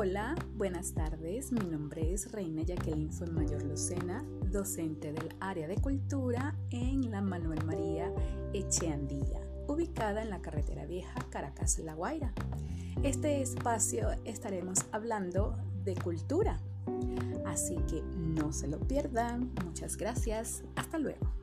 Hola, buenas tardes. Mi nombre es Reina Jacqueline Mayor Lucena, docente del área de cultura en la Manuel María Echeandía, ubicada en la carretera vieja Caracas-La Guaira. Este espacio estaremos hablando de cultura, así que no se lo pierdan. Muchas gracias. Hasta luego.